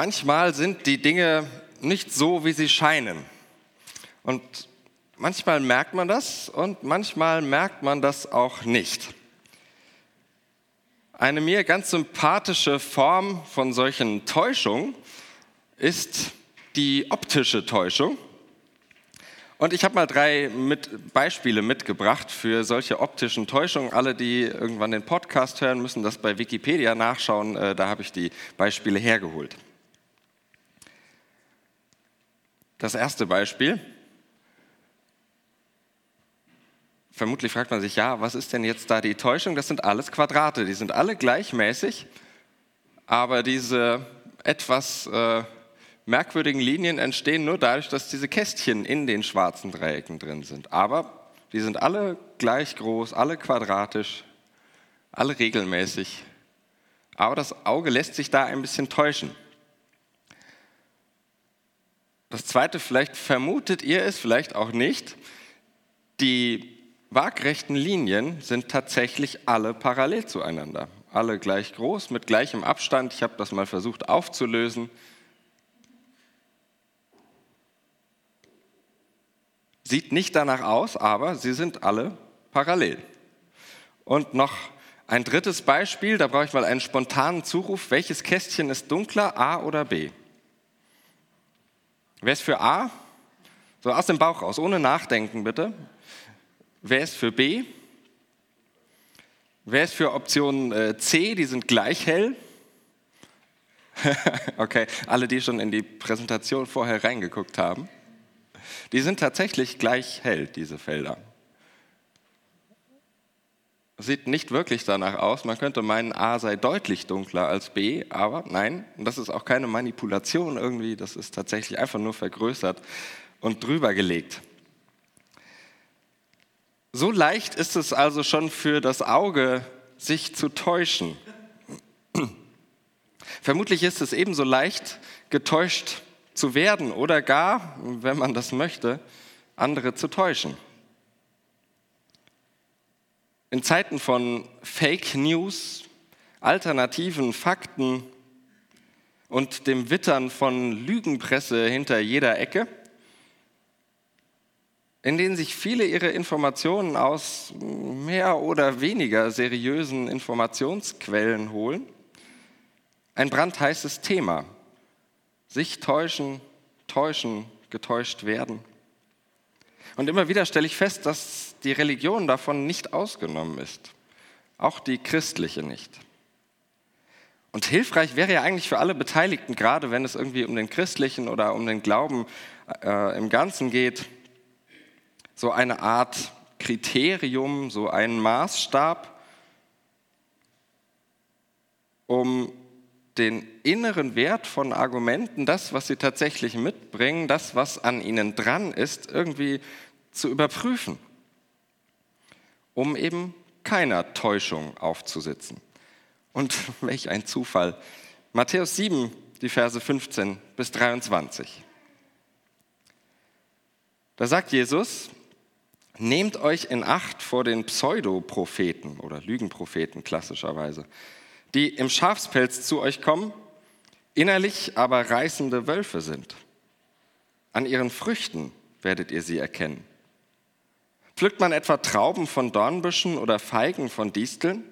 Manchmal sind die Dinge nicht so, wie sie scheinen. Und manchmal merkt man das und manchmal merkt man das auch nicht. Eine mir ganz sympathische Form von solchen Täuschungen ist die optische Täuschung. Und ich habe mal drei mit Beispiele mitgebracht für solche optischen Täuschungen. Alle, die irgendwann den Podcast hören, müssen das bei Wikipedia nachschauen. Äh, da habe ich die Beispiele hergeholt. Das erste Beispiel. Vermutlich fragt man sich, ja, was ist denn jetzt da die Täuschung? Das sind alles Quadrate, die sind alle gleichmäßig, aber diese etwas äh, merkwürdigen Linien entstehen nur dadurch, dass diese Kästchen in den schwarzen Dreiecken drin sind. Aber die sind alle gleich groß, alle quadratisch, alle regelmäßig. Aber das Auge lässt sich da ein bisschen täuschen. Das zweite, vielleicht vermutet ihr es, vielleicht auch nicht, die waagrechten Linien sind tatsächlich alle parallel zueinander. Alle gleich groß, mit gleichem Abstand. Ich habe das mal versucht aufzulösen. Sieht nicht danach aus, aber sie sind alle parallel. Und noch ein drittes Beispiel, da brauche ich mal einen spontanen Zuruf. Welches Kästchen ist dunkler, A oder B? Wer ist für A? So aus dem Bauch raus, ohne Nachdenken bitte. Wer ist für B? Wer ist für Option äh, C? Die sind gleich hell. okay, alle, die schon in die Präsentation vorher reingeguckt haben. Die sind tatsächlich gleich hell, diese Felder. Sieht nicht wirklich danach aus. Man könnte meinen, A sei deutlich dunkler als B, aber nein, das ist auch keine Manipulation irgendwie, das ist tatsächlich einfach nur vergrößert und drüber gelegt. So leicht ist es also schon für das Auge, sich zu täuschen. Vermutlich ist es ebenso leicht, getäuscht zu werden oder gar, wenn man das möchte, andere zu täuschen. In Zeiten von Fake News, alternativen Fakten und dem Wittern von Lügenpresse hinter jeder Ecke, in denen sich viele ihre Informationen aus mehr oder weniger seriösen Informationsquellen holen, ein brandheißes Thema sich täuschen, täuschen, getäuscht werden. Und immer wieder stelle ich fest, dass die Religion davon nicht ausgenommen ist. Auch die christliche nicht. Und hilfreich wäre ja eigentlich für alle Beteiligten, gerade wenn es irgendwie um den christlichen oder um den Glauben äh, im Ganzen geht, so eine Art Kriterium, so einen Maßstab, um den inneren Wert von Argumenten, das, was sie tatsächlich mitbringen, das, was an ihnen dran ist, irgendwie zu überprüfen, um eben keiner Täuschung aufzusitzen. Und welch ein Zufall. Matthäus 7, die Verse 15 bis 23. Da sagt Jesus, nehmt euch in Acht vor den Pseudopropheten oder Lügenpropheten klassischerweise die im Schafspelz zu euch kommen, innerlich aber reißende Wölfe sind. An ihren Früchten werdet ihr sie erkennen. Pflückt man etwa Trauben von Dornbüschen oder Feigen von Disteln?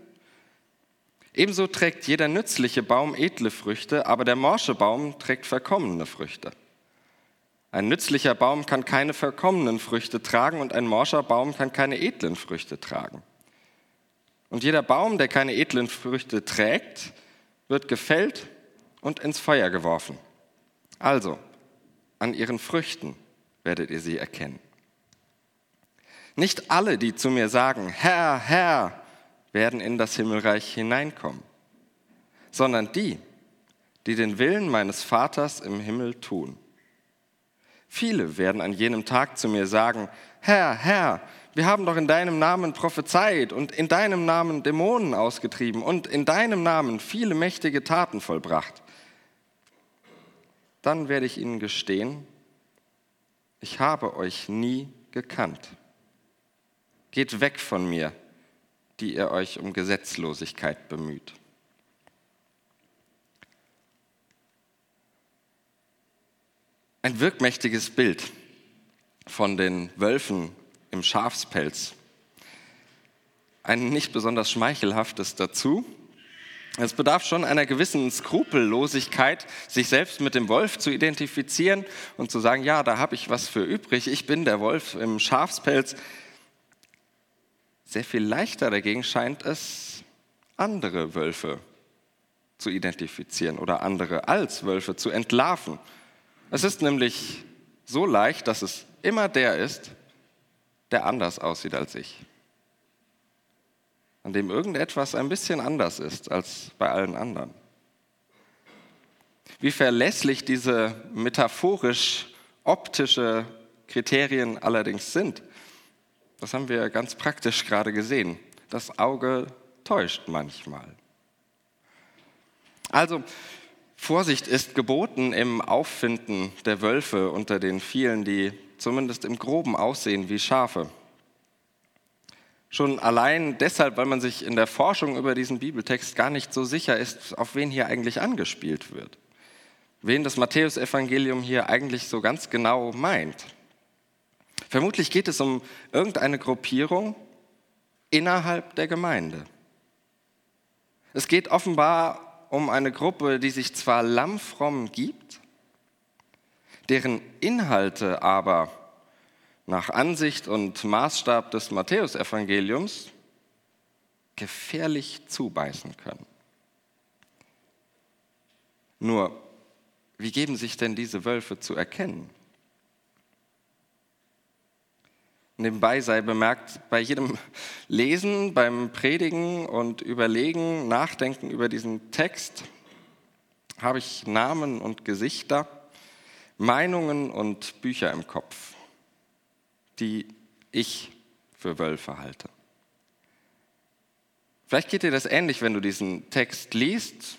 Ebenso trägt jeder nützliche Baum edle Früchte, aber der morsche Baum trägt verkommene Früchte. Ein nützlicher Baum kann keine verkommenen Früchte tragen und ein morscher Baum kann keine edlen Früchte tragen. Und jeder Baum, der keine edlen Früchte trägt, wird gefällt und ins Feuer geworfen. Also, an ihren Früchten werdet ihr sie erkennen. Nicht alle, die zu mir sagen, Herr, Herr, werden in das Himmelreich hineinkommen, sondern die, die den Willen meines Vaters im Himmel tun. Viele werden an jenem Tag zu mir sagen, Herr, Herr, wir haben doch in deinem Namen prophezeit und in deinem Namen Dämonen ausgetrieben und in deinem Namen viele mächtige Taten vollbracht. Dann werde ich ihnen gestehen, ich habe euch nie gekannt. Geht weg von mir, die ihr euch um Gesetzlosigkeit bemüht. ein wirkmächtiges Bild von den Wölfen im Schafspelz. Ein nicht besonders schmeichelhaftes dazu. Es bedarf schon einer gewissen Skrupellosigkeit, sich selbst mit dem Wolf zu identifizieren und zu sagen, ja, da habe ich was für übrig, ich bin der Wolf im Schafspelz. Sehr viel leichter dagegen scheint es, andere Wölfe zu identifizieren oder andere als Wölfe zu entlarven. Es ist nämlich so leicht, dass es immer der ist, der anders aussieht als ich. An dem irgendetwas ein bisschen anders ist als bei allen anderen. Wie verlässlich diese metaphorisch optische Kriterien allerdings sind, das haben wir ganz praktisch gerade gesehen. Das Auge täuscht manchmal. Also Vorsicht ist geboten im Auffinden der Wölfe unter den vielen, die zumindest im groben aussehen wie Schafe. Schon allein deshalb, weil man sich in der Forschung über diesen Bibeltext gar nicht so sicher ist, auf wen hier eigentlich angespielt wird. Wen das Matthäusevangelium hier eigentlich so ganz genau meint. Vermutlich geht es um irgendeine Gruppierung innerhalb der Gemeinde. Es geht offenbar um eine Gruppe, die sich zwar lammfromm gibt, deren Inhalte aber nach Ansicht und Maßstab des Matthäusevangeliums gefährlich zubeißen können. Nur, wie geben sich denn diese Wölfe zu erkennen? Nebenbei sei bemerkt, bei jedem Lesen, beim Predigen und Überlegen, Nachdenken über diesen Text habe ich Namen und Gesichter, Meinungen und Bücher im Kopf, die ich für Wölfe halte. Vielleicht geht dir das ähnlich, wenn du diesen Text liest,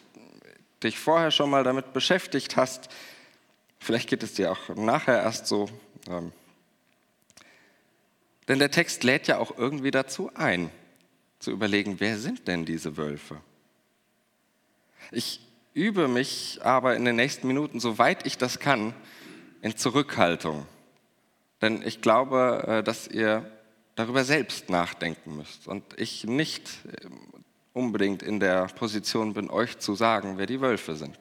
dich vorher schon mal damit beschäftigt hast. Vielleicht geht es dir auch nachher erst so. Ähm, denn der Text lädt ja auch irgendwie dazu ein, zu überlegen, wer sind denn diese Wölfe? Ich übe mich aber in den nächsten Minuten, soweit ich das kann, in Zurückhaltung. Denn ich glaube, äh, dass ihr darüber selbst nachdenken müsst und ich nicht äh, unbedingt in der Position bin, euch zu sagen, wer die Wölfe sind.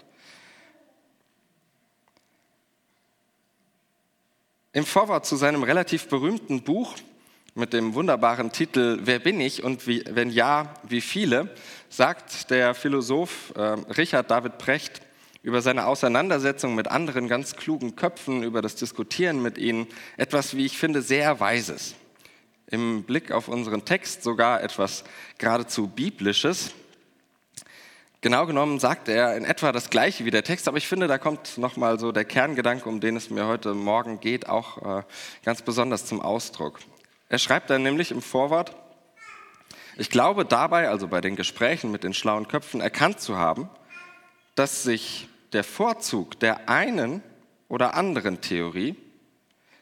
Im Vorwort zu seinem relativ berühmten Buch mit dem wunderbaren Titel Wer bin ich und wie, wenn ja, wie viele, sagt der Philosoph äh, Richard David Precht über seine Auseinandersetzung mit anderen ganz klugen Köpfen, über das Diskutieren mit ihnen, etwas, wie ich finde, sehr Weises. Im Blick auf unseren Text sogar etwas geradezu Biblisches. Genau genommen sagt er in etwa das Gleiche wie der Text, aber ich finde, da kommt nochmal so der Kerngedanke, um den es mir heute Morgen geht, auch äh, ganz besonders zum Ausdruck. Er schreibt dann nämlich im Vorwort, ich glaube dabei, also bei den Gesprächen mit den schlauen Köpfen, erkannt zu haben, dass sich der Vorzug der einen oder anderen Theorie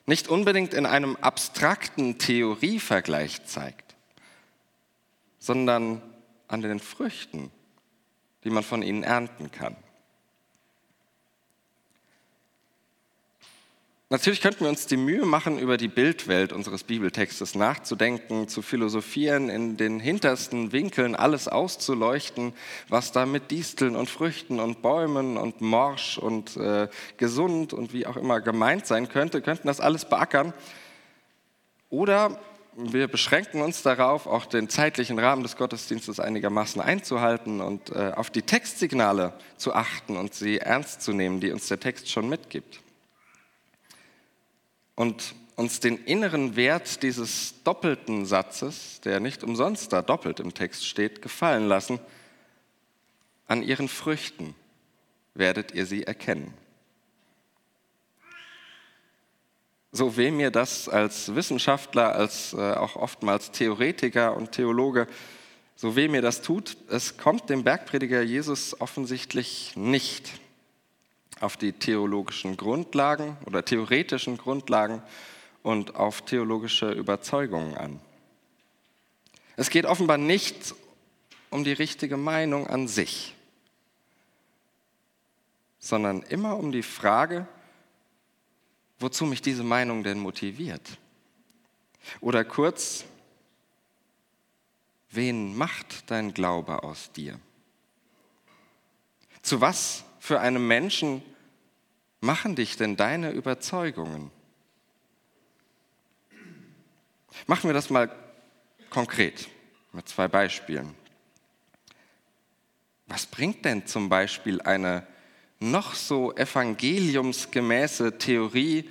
nicht unbedingt in einem abstrakten Theorievergleich zeigt, sondern an den Früchten, die man von ihnen ernten kann. Natürlich könnten wir uns die Mühe machen, über die Bildwelt unseres Bibeltextes nachzudenken, zu philosophieren, in den hintersten Winkeln alles auszuleuchten, was da mit Disteln und Früchten und Bäumen und morsch und äh, gesund und wie auch immer gemeint sein könnte, könnten das alles beackern. Oder wir beschränken uns darauf, auch den zeitlichen Rahmen des Gottesdienstes einigermaßen einzuhalten und äh, auf die Textsignale zu achten und sie ernst zu nehmen, die uns der Text schon mitgibt und uns den inneren Wert dieses doppelten Satzes, der nicht umsonst da doppelt im Text steht, gefallen lassen. An ihren Früchten werdet ihr sie erkennen. So weh mir das als Wissenschaftler, als äh, auch oftmals Theoretiker und Theologe, so weh mir das tut, es kommt dem Bergprediger Jesus offensichtlich nicht auf die theologischen Grundlagen oder theoretischen Grundlagen und auf theologische Überzeugungen an. Es geht offenbar nicht um die richtige Meinung an sich, sondern immer um die Frage, wozu mich diese Meinung denn motiviert? Oder kurz, wen macht dein Glaube aus dir? Zu was für einem Menschen machen dich denn deine Überzeugungen? Machen wir das mal konkret mit zwei Beispielen. Was bringt denn zum Beispiel eine noch so evangeliumsgemäße Theorie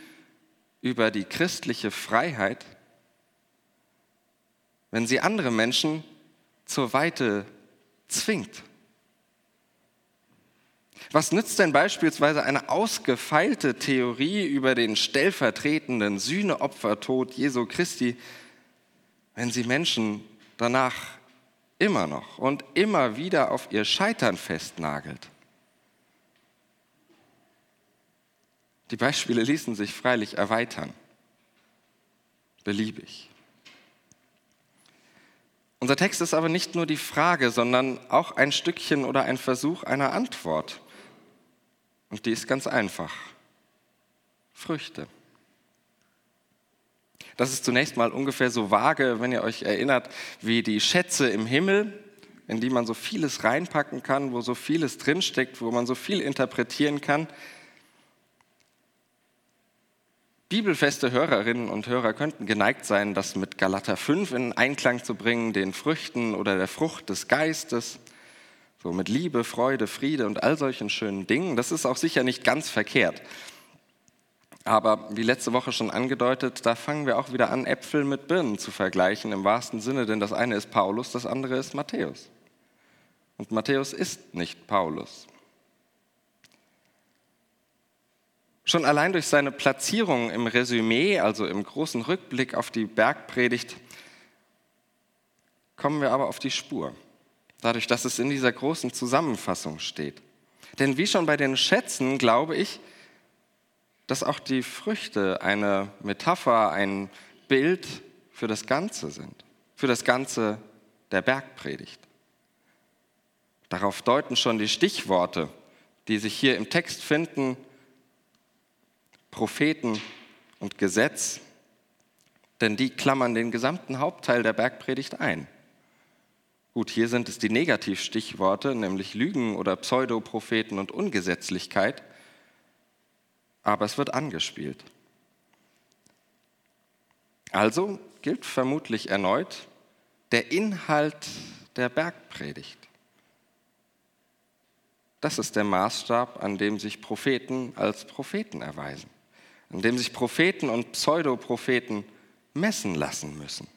über die christliche Freiheit, wenn sie andere Menschen zur Weite zwingt? Was nützt denn beispielsweise eine ausgefeilte Theorie über den stellvertretenden Sühneopfertod Jesu Christi, wenn sie Menschen danach immer noch und immer wieder auf ihr Scheitern festnagelt? Die Beispiele ließen sich freilich erweitern, beliebig. Unser Text ist aber nicht nur die Frage, sondern auch ein Stückchen oder ein Versuch einer Antwort. Und die ist ganz einfach. Früchte. Das ist zunächst mal ungefähr so vage, wenn ihr euch erinnert, wie die Schätze im Himmel, in die man so vieles reinpacken kann, wo so vieles drinsteckt, wo man so viel interpretieren kann. Bibelfeste Hörerinnen und Hörer könnten geneigt sein, das mit Galater 5 in Einklang zu bringen, den Früchten oder der Frucht des Geistes. So mit Liebe, Freude, Friede und all solchen schönen Dingen. Das ist auch sicher nicht ganz verkehrt. Aber wie letzte Woche schon angedeutet, da fangen wir auch wieder an, Äpfel mit Birnen zu vergleichen im wahrsten Sinne, denn das eine ist Paulus, das andere ist Matthäus. Und Matthäus ist nicht Paulus. Schon allein durch seine Platzierung im Resümee, also im großen Rückblick auf die Bergpredigt, kommen wir aber auf die Spur dadurch, dass es in dieser großen Zusammenfassung steht. Denn wie schon bei den Schätzen glaube ich, dass auch die Früchte eine Metapher, ein Bild für das Ganze sind, für das Ganze der Bergpredigt. Darauf deuten schon die Stichworte, die sich hier im Text finden, Propheten und Gesetz, denn die klammern den gesamten Hauptteil der Bergpredigt ein. Gut, hier sind es die Negativstichworte, nämlich Lügen oder Pseudopropheten und Ungesetzlichkeit, aber es wird angespielt. Also gilt vermutlich erneut der Inhalt der Bergpredigt. Das ist der Maßstab, an dem sich Propheten als Propheten erweisen, an dem sich Propheten und Pseudopropheten messen lassen müssen.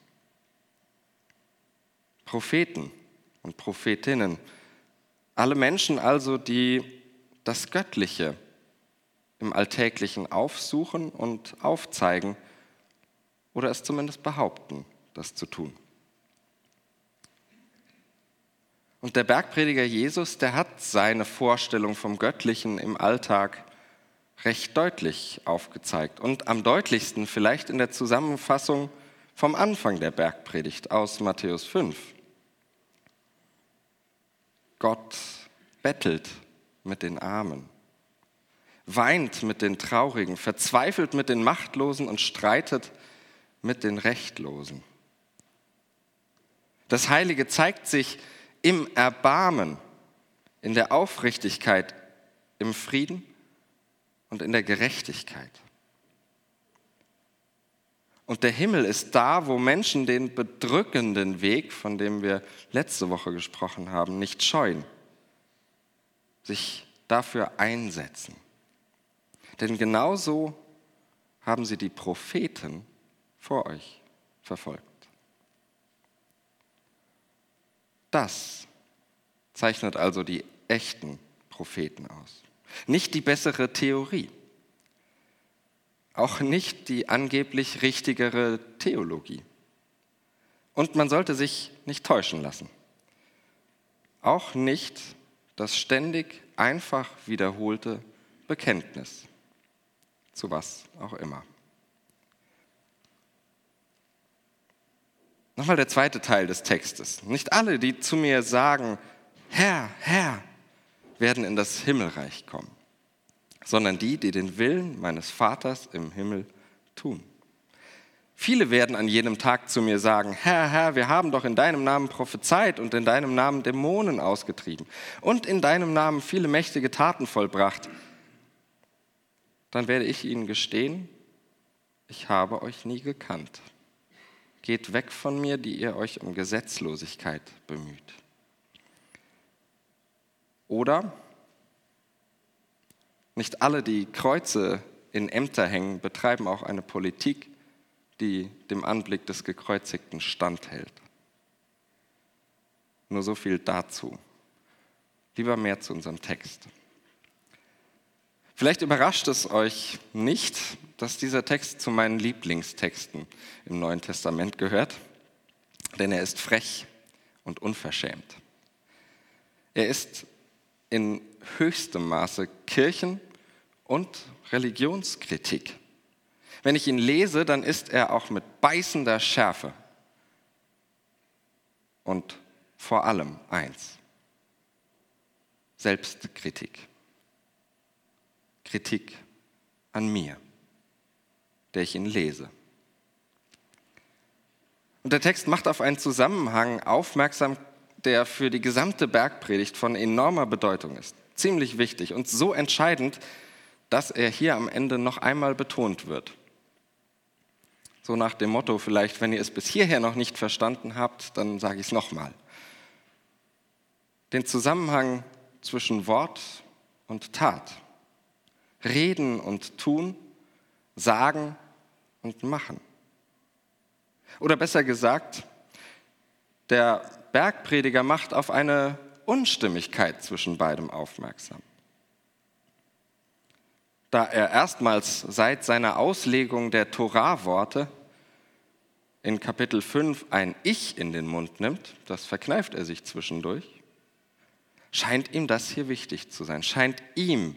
Propheten und Prophetinnen. Alle Menschen also, die das Göttliche im Alltäglichen aufsuchen und aufzeigen oder es zumindest behaupten, das zu tun. Und der Bergprediger Jesus, der hat seine Vorstellung vom Göttlichen im Alltag recht deutlich aufgezeigt und am deutlichsten vielleicht in der Zusammenfassung vom Anfang der Bergpredigt aus Matthäus 5. Gott bettelt mit den Armen, weint mit den Traurigen, verzweifelt mit den Machtlosen und streitet mit den Rechtlosen. Das Heilige zeigt sich im Erbarmen, in der Aufrichtigkeit, im Frieden und in der Gerechtigkeit. Und der Himmel ist da, wo Menschen den bedrückenden Weg, von dem wir letzte Woche gesprochen haben, nicht scheuen, sich dafür einsetzen. Denn genauso haben sie die Propheten vor euch verfolgt. Das zeichnet also die echten Propheten aus. Nicht die bessere Theorie auch nicht die angeblich richtigere Theologie. Und man sollte sich nicht täuschen lassen. Auch nicht das ständig einfach wiederholte Bekenntnis. Zu was auch immer. Nochmal der zweite Teil des Textes. Nicht alle, die zu mir sagen, Herr, Herr, werden in das Himmelreich kommen, sondern die, die den Willen meines Vaters im Himmel tun. Viele werden an jenem Tag zu mir sagen, Herr, Herr, wir haben doch in deinem Namen prophezeit und in deinem Namen Dämonen ausgetrieben und in deinem Namen viele mächtige Taten vollbracht. Dann werde ich ihnen gestehen, ich habe euch nie gekannt. Geht weg von mir, die ihr euch um Gesetzlosigkeit bemüht. Oder nicht alle, die Kreuze in Ämter hängen, betreiben auch eine Politik, die dem Anblick des Gekreuzigten standhält. Nur so viel dazu. Lieber mehr zu unserem Text. Vielleicht überrascht es euch nicht, dass dieser Text zu meinen Lieblingstexten im Neuen Testament gehört, denn er ist frech und unverschämt. Er ist in höchstem Maße Kirchen- und Religionskritik. Wenn ich ihn lese, dann ist er auch mit beißender Schärfe. Und vor allem eins, Selbstkritik. Kritik an mir, der ich ihn lese. Und der Text macht auf einen Zusammenhang aufmerksam, der für die gesamte Bergpredigt von enormer Bedeutung ist. Ziemlich wichtig und so entscheidend, dass er hier am Ende noch einmal betont wird. So nach dem Motto, vielleicht, wenn ihr es bis hierher noch nicht verstanden habt, dann sage ich es nochmal. Den Zusammenhang zwischen Wort und Tat, Reden und Tun, Sagen und Machen. Oder besser gesagt, der Bergprediger macht auf eine Unstimmigkeit zwischen beidem aufmerksam da er erstmals seit seiner Auslegung der Torah-Worte in Kapitel 5 ein Ich in den Mund nimmt, das verkneift er sich zwischendurch, scheint ihm das hier wichtig zu sein, scheint ihm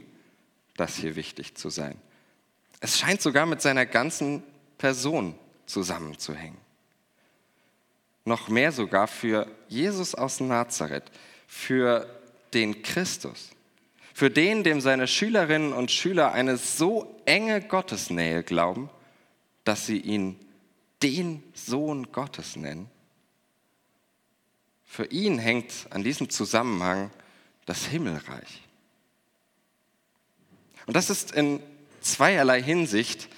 das hier wichtig zu sein. Es scheint sogar mit seiner ganzen Person zusammenzuhängen. Noch mehr sogar für Jesus aus Nazareth, für den Christus für den, dem seine Schülerinnen und Schüler eine so enge Gottesnähe glauben, dass sie ihn den Sohn Gottes nennen. Für ihn hängt an diesem Zusammenhang das Himmelreich. Und das ist in zweierlei Hinsicht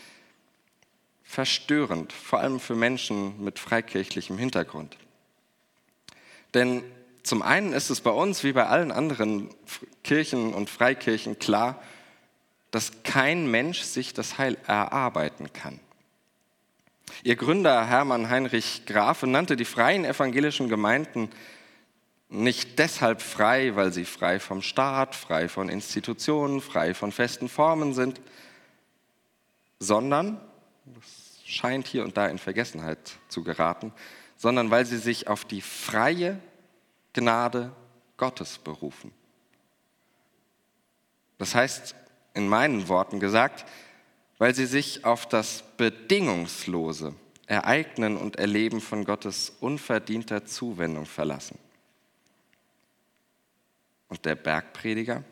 verstörend, vor allem für Menschen mit freikirchlichem Hintergrund. Denn zum einen ist es bei uns wie bei allen anderen Kirchen und Freikirchen klar, dass kein Mensch sich das Heil erarbeiten kann. Ihr Gründer Hermann Heinrich Grafe nannte die freien evangelischen Gemeinden nicht deshalb frei, weil sie frei vom Staat, frei von Institutionen, frei von festen Formen sind, sondern, das scheint hier und da in Vergessenheit zu geraten, sondern weil sie sich auf die freie Gnade Gottes berufen. Das heißt, in meinen Worten gesagt, weil sie sich auf das bedingungslose Ereignen und Erleben von Gottes unverdienter Zuwendung verlassen. Und der Bergprediger?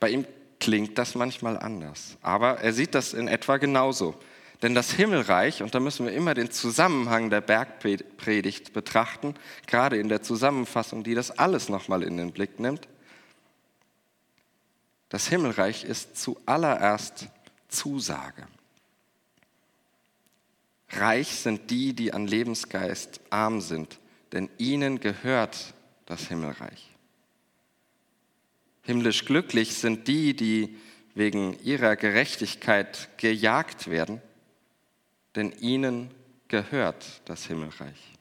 Bei ihm klingt das manchmal anders, aber er sieht das in etwa genauso. Denn das Himmelreich, und da müssen wir immer den Zusammenhang der Bergpredigt betrachten, gerade in der Zusammenfassung, die das alles nochmal in den Blick nimmt. Das Himmelreich ist zuallererst Zusage. Reich sind die, die an Lebensgeist arm sind, denn ihnen gehört das Himmelreich. Himmlisch glücklich sind die, die wegen ihrer Gerechtigkeit gejagt werden, denn ihnen gehört das Himmelreich.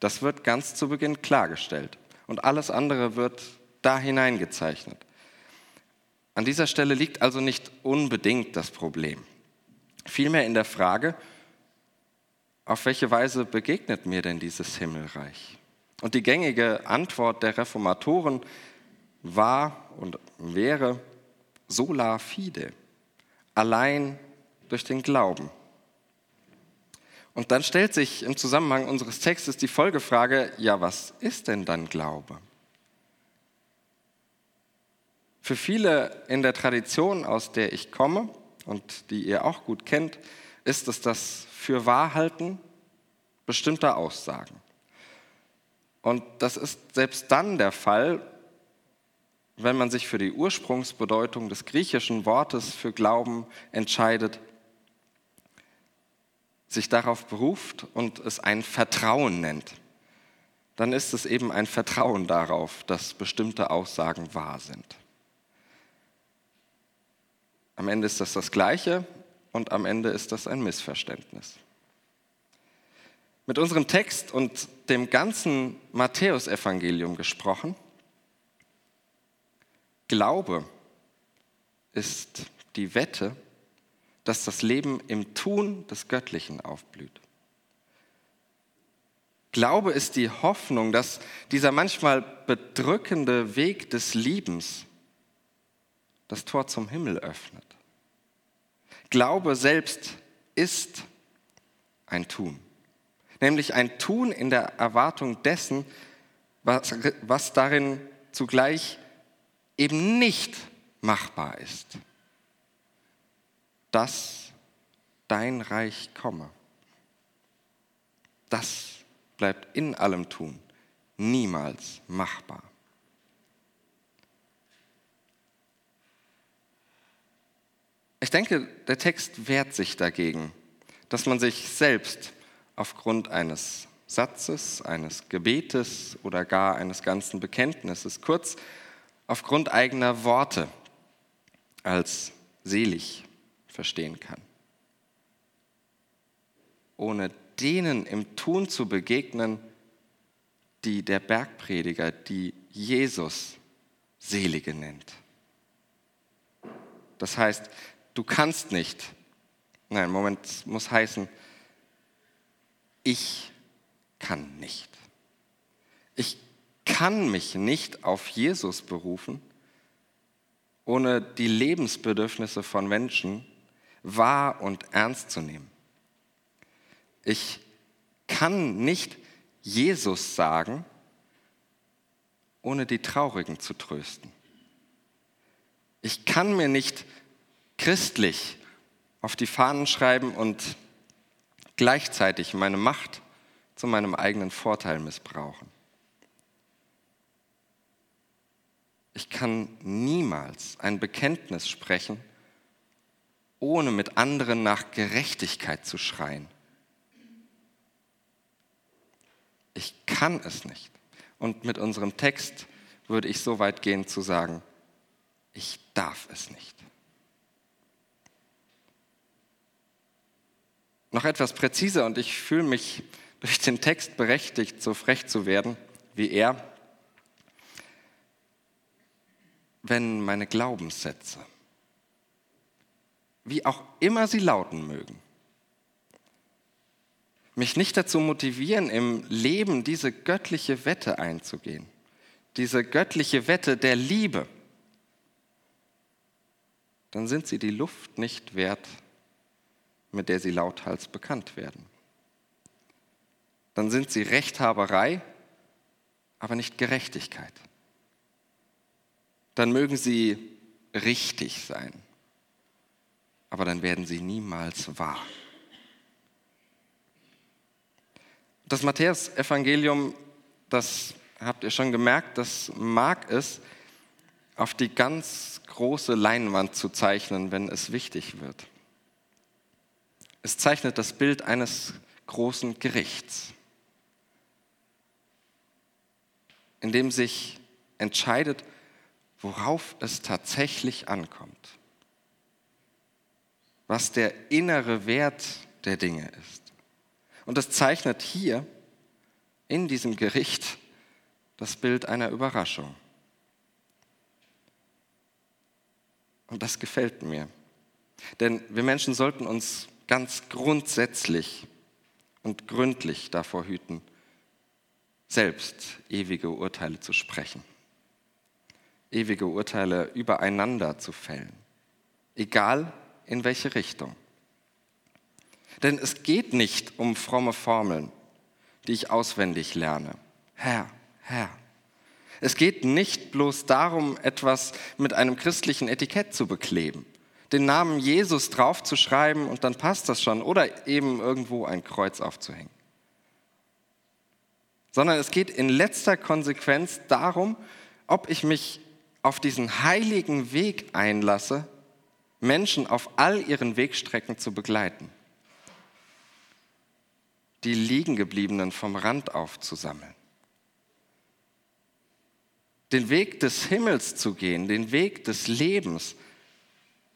Das wird ganz zu Beginn klargestellt und alles andere wird da hineingezeichnet. An dieser Stelle liegt also nicht unbedingt das Problem. Vielmehr in der Frage, auf welche Weise begegnet mir denn dieses Himmelreich? Und die gängige Antwort der Reformatoren war und wäre sola fide, allein durch den Glauben. Und dann stellt sich im Zusammenhang unseres Textes die Folgefrage, ja, was ist denn dann Glaube? Für viele in der Tradition, aus der ich komme und die ihr auch gut kennt, ist es das Fürwahrhalten bestimmter Aussagen. Und das ist selbst dann der Fall, wenn man sich für die Ursprungsbedeutung des griechischen Wortes für Glauben entscheidet, sich darauf beruft und es ein Vertrauen nennt, dann ist es eben ein Vertrauen darauf, dass bestimmte Aussagen wahr sind. Am Ende ist das das Gleiche und am Ende ist das ein Missverständnis. Mit unserem Text und dem ganzen Matthäusevangelium gesprochen, Glaube ist die Wette, dass das Leben im Tun des Göttlichen aufblüht. Glaube ist die Hoffnung, dass dieser manchmal bedrückende Weg des Liebens das Tor zum Himmel öffnet. Glaube selbst ist ein Tun, nämlich ein Tun in der Erwartung dessen, was, was darin zugleich eben nicht machbar ist, dass dein Reich komme. Das bleibt in allem Tun niemals machbar. Ich denke, der Text wehrt sich dagegen, dass man sich selbst aufgrund eines Satzes, eines Gebetes oder gar eines ganzen Bekenntnisses, kurz aufgrund eigener Worte als selig verstehen kann. Ohne denen im Tun zu begegnen, die der Bergprediger, die Jesus Selige nennt. Das heißt, du kannst nicht, nein, Moment, muss heißen, ich kann nicht. Ich kann mich nicht auf Jesus berufen, ohne die Lebensbedürfnisse von Menschen wahr und ernst zu nehmen. Ich kann nicht Jesus sagen, ohne die Traurigen zu trösten. Ich kann mir nicht christlich auf die Fahnen schreiben und gleichzeitig meine Macht zu meinem eigenen Vorteil missbrauchen. Ich kann niemals ein Bekenntnis sprechen, ohne mit anderen nach Gerechtigkeit zu schreien Ich kann es nicht. Und mit unserem Text würde ich so weit gehen zu sagen, ich darf es nicht. Noch etwas präziser und ich fühle mich durch den Text berechtigt, so frech zu werden wie er, wenn meine Glaubenssätze, wie auch immer sie lauten mögen, mich nicht dazu motivieren, im Leben diese göttliche Wette einzugehen. Diese göttliche Wette der Liebe. Dann sind sie die Luft nicht wert, mit der sie lauthals bekannt werden. Dann sind sie Rechthaberei, aber nicht Gerechtigkeit. Dann mögen sie richtig sein, aber dann werden sie niemals wahr. Das Matthäus-Evangelium, das habt ihr schon gemerkt, das mag es, auf die ganz große Leinwand zu zeichnen, wenn es wichtig wird. Es zeichnet das Bild eines großen Gerichts, in dem sich entscheidet, worauf es tatsächlich ankommt, was der innere Wert der Dinge ist. Und das zeichnet hier in diesem Gericht das Bild einer Überraschung. Und das gefällt mir. Denn wir Menschen sollten uns ganz grundsätzlich und gründlich davor hüten, selbst ewige Urteile zu sprechen, ewige Urteile übereinander zu fällen, egal in welche Richtung. Denn es geht nicht um fromme Formeln, die ich auswendig lerne. Herr, Herr. Es geht nicht bloß darum, etwas mit einem christlichen Etikett zu bekleben, den Namen Jesus draufzuschreiben und dann passt das schon oder eben irgendwo ein Kreuz aufzuhängen. Sondern es geht in letzter Konsequenz darum, ob ich mich auf diesen heiligen Weg einlasse, Menschen auf all ihren Wegstrecken zu begleiten, die Liegengebliebenen vom Rand aufzusammeln, den Weg des Himmels zu gehen, den Weg des Lebens,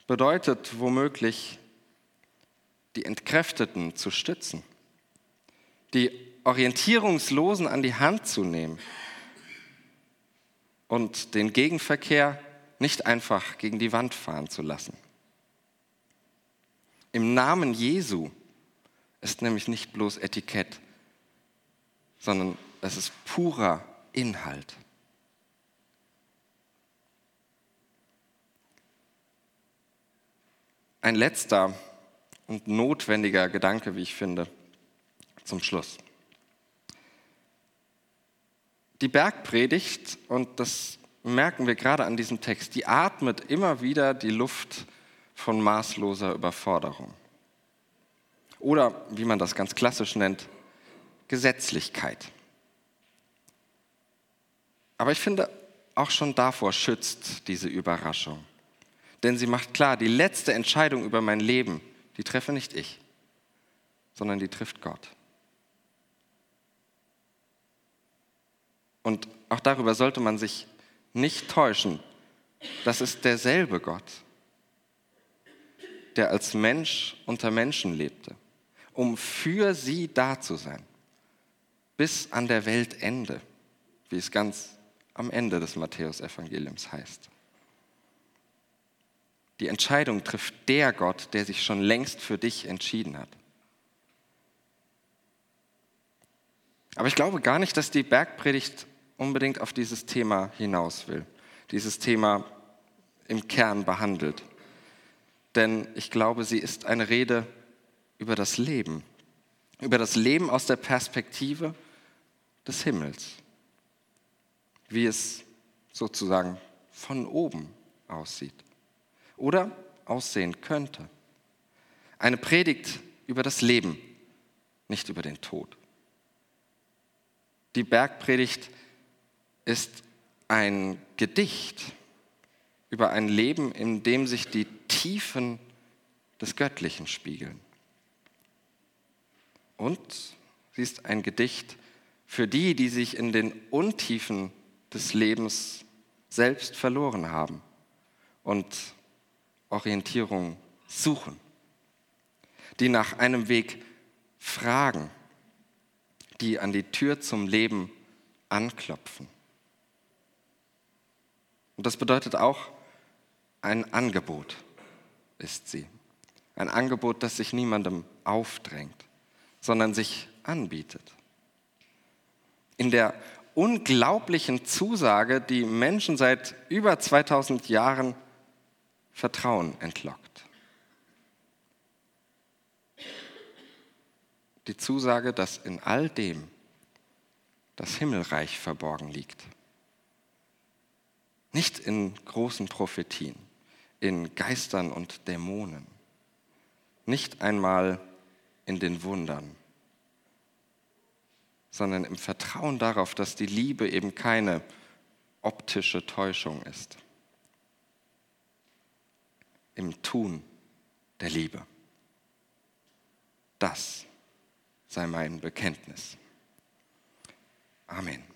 bedeutet womöglich, die Entkräfteten zu stützen, die Orientierungslosen an die Hand zu nehmen und den Gegenverkehr nicht einfach gegen die Wand fahren zu lassen. Im Namen Jesu ist nämlich nicht bloß Etikett, sondern es ist purer Inhalt. Ein letzter und notwendiger Gedanke, wie ich finde, zum Schluss. Die Bergpredigt, und das merken wir gerade an diesem Text, die atmet immer wieder die Luft von maßloser Überforderung. Oder, wie man das ganz klassisch nennt, Gesetzlichkeit. Aber ich finde, auch schon davor schützt diese Überraschung. Denn sie macht klar, die letzte Entscheidung über mein Leben, die treffe nicht ich, sondern die trifft Gott. Und auch darüber sollte man sich nicht täuschen. Das ist derselbe Gott, der als Mensch unter Menschen lebte, um für sie da zu sein, bis an der Weltende, wie es ganz am Ende des Matthäusevangeliums heißt. Die Entscheidung trifft der Gott, der sich schon längst für dich entschieden hat. Aber ich glaube gar nicht, dass die Bergpredigt unbedingt auf dieses Thema hinaus will, dieses Thema im Kern behandelt. Denn ich glaube, sie ist eine Rede über das Leben, über das Leben aus der Perspektive des Himmels, wie es sozusagen von oben aussieht oder aussehen könnte. Eine Predigt über das Leben, nicht über den Tod. Die Bergpredigt ist ein Gedicht über ein Leben, in dem sich die Tiefen des Göttlichen spiegeln. Und sie ist ein Gedicht für die, die sich in den Untiefen des Lebens selbst verloren haben und Orientierung suchen, die nach einem Weg fragen, die an die Tür zum Leben anklopfen. Und das bedeutet auch, ein Angebot ist sie. Ein Angebot, das sich niemandem aufdrängt, sondern sich anbietet. In der unglaublichen Zusage, die Menschen seit über 2000 Jahren Vertrauen entlockt. Die Zusage, dass in all dem das Himmelreich verborgen liegt. Nicht in großen Prophetien, in Geistern und Dämonen, nicht einmal in den Wundern, sondern im Vertrauen darauf, dass die Liebe eben keine optische Täuschung ist im Tun der Liebe. Das sei mein Bekenntnis. Amen.